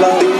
love.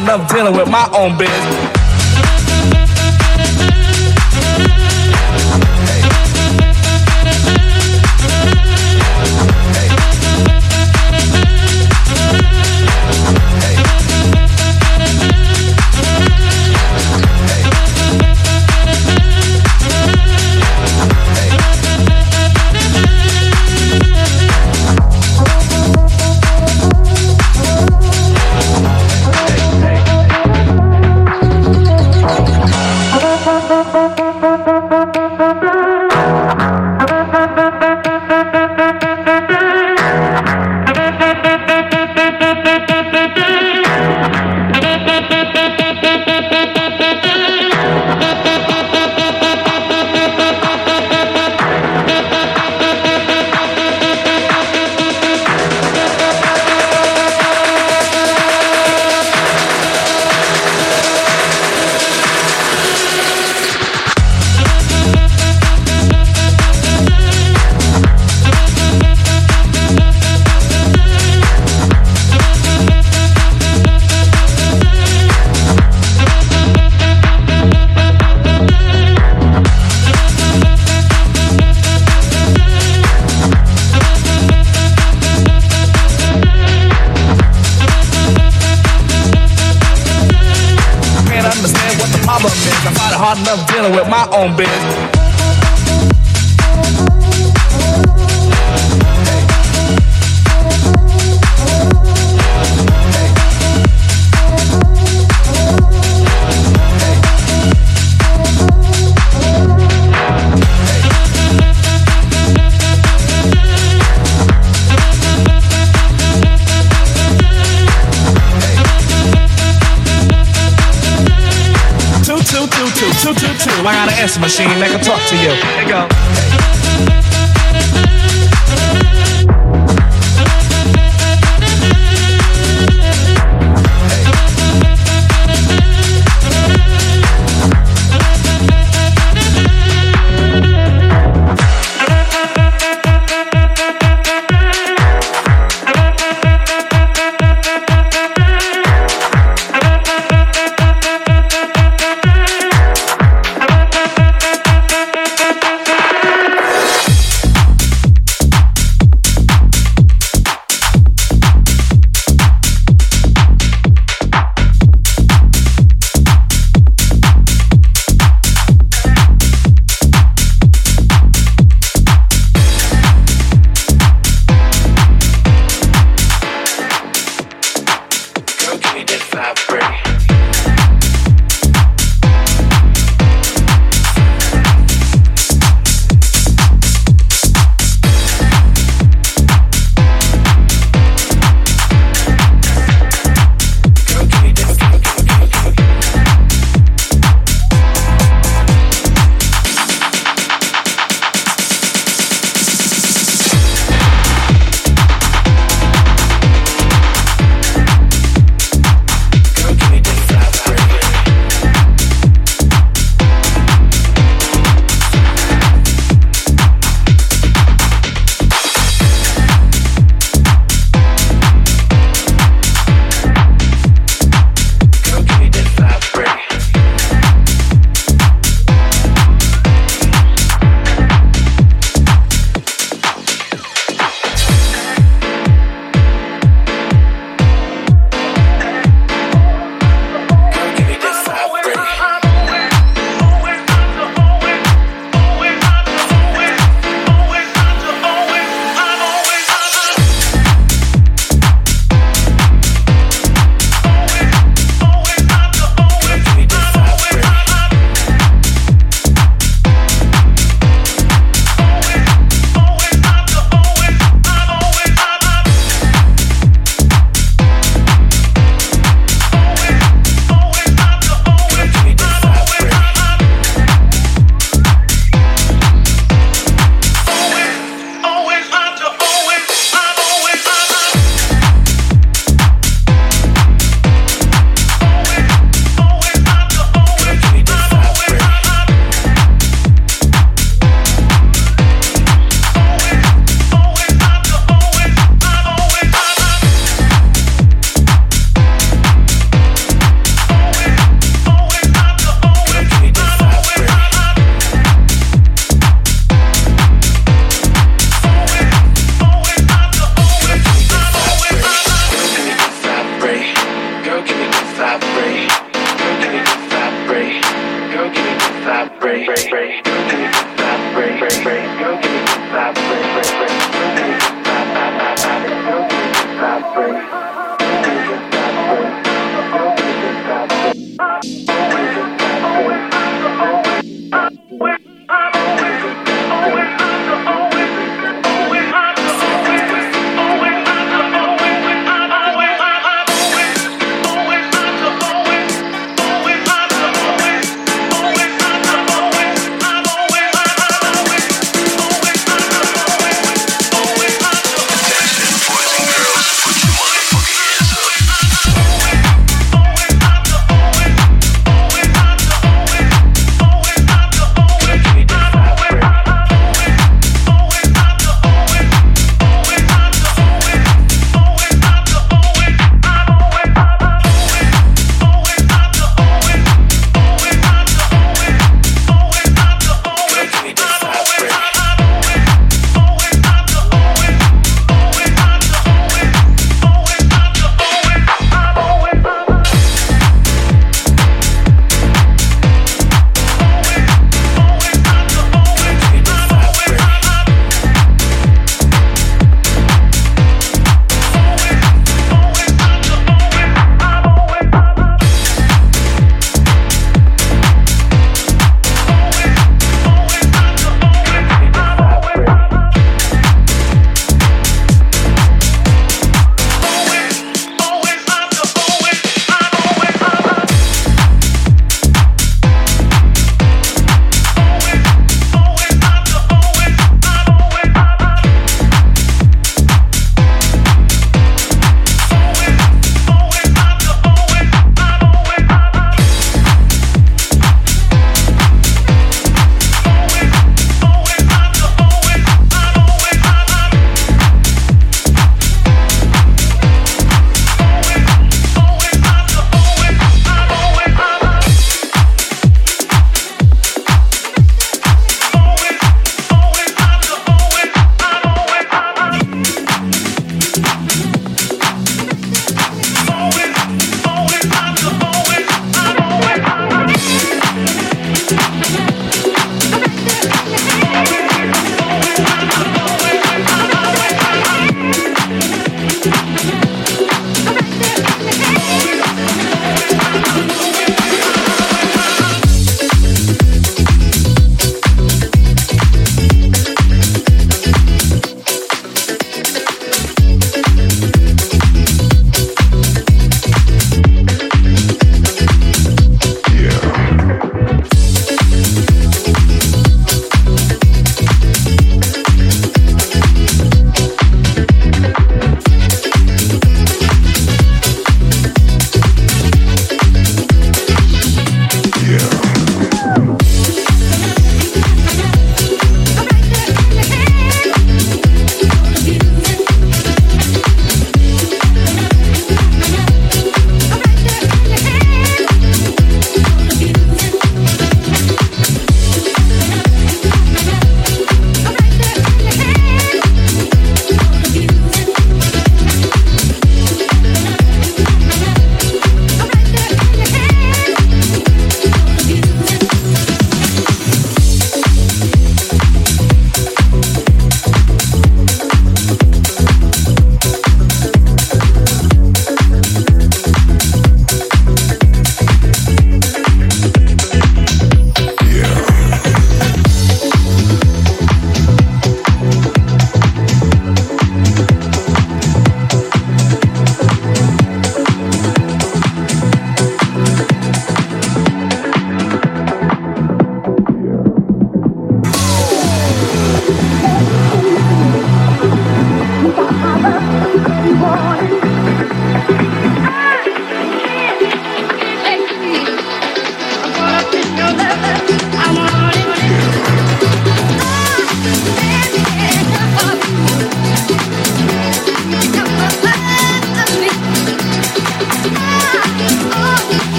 Enough dealing with my own biz. Answer machine that can talk to you. Here go. break.